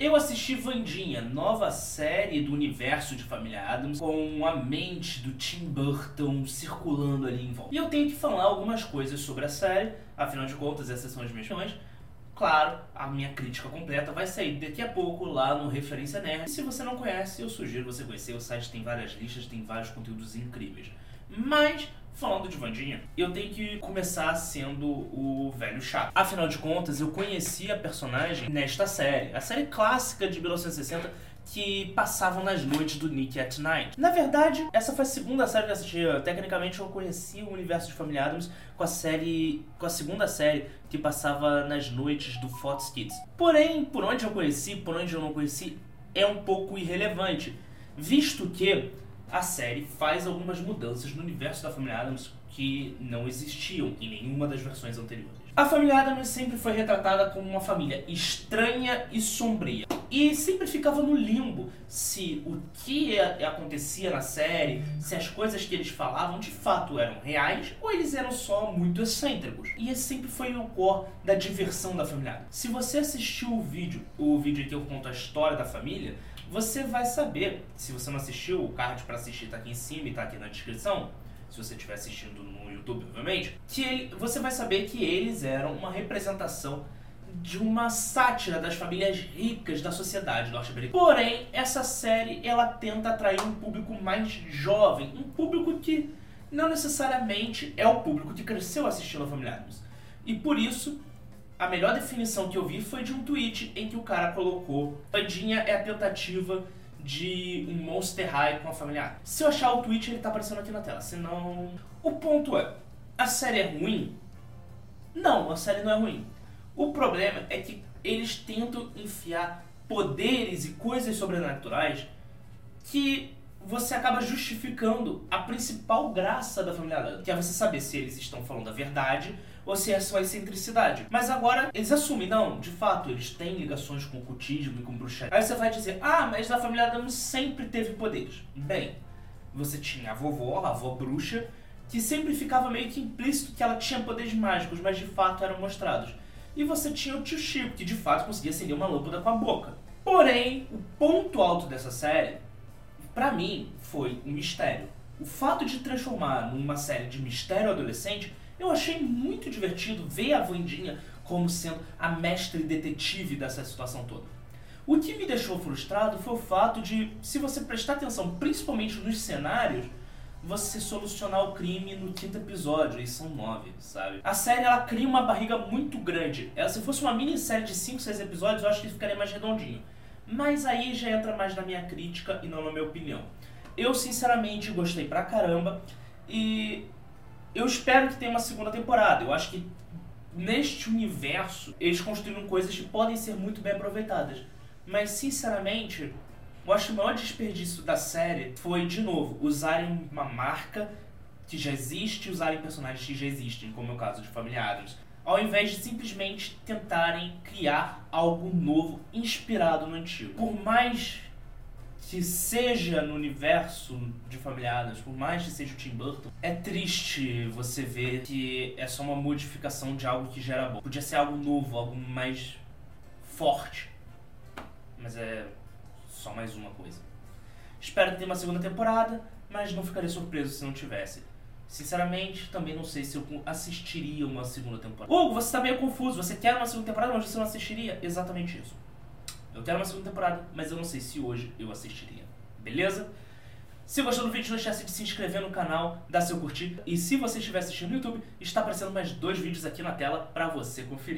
Eu assisti Vandinha, nova série do universo de Família Adams, com a mente do Tim Burton circulando ali em volta. E eu tenho que falar algumas coisas sobre a série, afinal de contas, essas são as minhas opiniões. Claro, a minha crítica completa vai sair daqui a pouco lá no Referência Nerd. E se você não conhece, eu sugiro você conhecer. O site tem várias listas, tem vários conteúdos incríveis. Mas, falando de Vandinha, eu tenho que começar sendo o velho chato. Afinal de contas, eu conheci a personagem nesta série. A série clássica de 1960 que passavam nas noites do Nick at Night. Na verdade, essa foi a segunda série que eu assisti. Tecnicamente, eu conheci o universo de Family Adams com a série, com a segunda série que passava nas noites do Fox Kids. Porém, por onde eu conheci, por onde eu não conheci, é um pouco irrelevante, visto que a série faz algumas mudanças no universo da família Adams que não existiam em nenhuma das versões anteriores. A família Adams sempre foi retratada como uma família estranha e sombria. E sempre ficava no limbo se o que acontecia na série, se as coisas que eles falavam de fato eram reais ou eles eram só muito excêntricos. E esse sempre foi o core da diversão da família. Se você assistiu o vídeo, o vídeo em que eu conto a história da família, você vai saber, se você não assistiu, o card para assistir está aqui em cima e está aqui na descrição, se você estiver assistindo no YouTube, obviamente, que ele, você vai saber que eles eram uma representação de uma sátira das famílias ricas da sociedade norte-americana. Porém, essa série ela tenta atrair um público mais jovem, um público que não necessariamente é o público que cresceu assistindo a Família Adams. E por isso, a melhor definição que eu vi foi de um tweet em que o cara colocou: Pandinha é a tentativa de um Monster High com a família. Se eu achar o tweet, ele tá aparecendo aqui na tela. Senão. O ponto é: a série é ruim? Não, a série não é ruim. O problema é que eles tentam enfiar poderes e coisas sobrenaturais que você acaba justificando a principal graça da família que é você saber se eles estão falando a verdade ou se é só excentricidade. Mas agora eles assumem, não, de fato, eles têm ligações com o cultismo e com bruxaria. Aí você vai dizer, ah, mas a família Adams sempre teve poderes. Bem, você tinha a vovó, a avó bruxa, que sempre ficava meio que implícito que ela tinha poderes mágicos, mas de fato eram mostrados. E você tinha o tio Chico, que de fato conseguia acender uma lâmpada com a boca. Porém, o ponto alto dessa série, para mim, foi um mistério. O fato de transformar numa série de mistério adolescente, eu achei muito divertido ver a Vandinha como sendo a mestre detetive dessa situação toda. O que me deixou frustrado foi o fato de, se você prestar atenção principalmente nos cenários, você solucionar o crime no quinto episódio, e são nove, sabe? A série ela cria uma barriga muito grande. Ela, se fosse uma minissérie de 5, 6 episódios, eu acho que ficaria mais redondinho. Mas aí já entra mais na minha crítica e não na minha opinião. Eu sinceramente gostei pra caramba e eu espero que tenha uma segunda temporada. Eu acho que neste universo eles construíram coisas que podem ser muito bem aproveitadas. Mas sinceramente, eu acho que o maior desperdício da série foi, de novo, usarem uma marca que já existe, usarem personagens que já existem, como é o caso de Familiares, ao invés de simplesmente tentarem criar algo novo inspirado no antigo. Por mais que seja no universo de Familiares, por mais que seja o Tim Burton, é triste você ver que é só uma modificação de algo que já era bom. Podia ser algo novo, algo mais forte. Mas é só mais uma coisa. Espero tenha uma segunda temporada, mas não ficaria surpreso se não tivesse. Sinceramente, também não sei se eu assistiria uma segunda temporada. Hugo, você está meio confuso. Você quer uma segunda temporada, mas você não assistiria? Exatamente isso. Eu quero uma segunda temporada, mas eu não sei se hoje eu assistiria. Beleza? Se gostou do vídeo, não esquece de se inscrever no canal, dar seu curtir. E se você estiver assistindo no YouTube, está aparecendo mais dois vídeos aqui na tela para você conferir.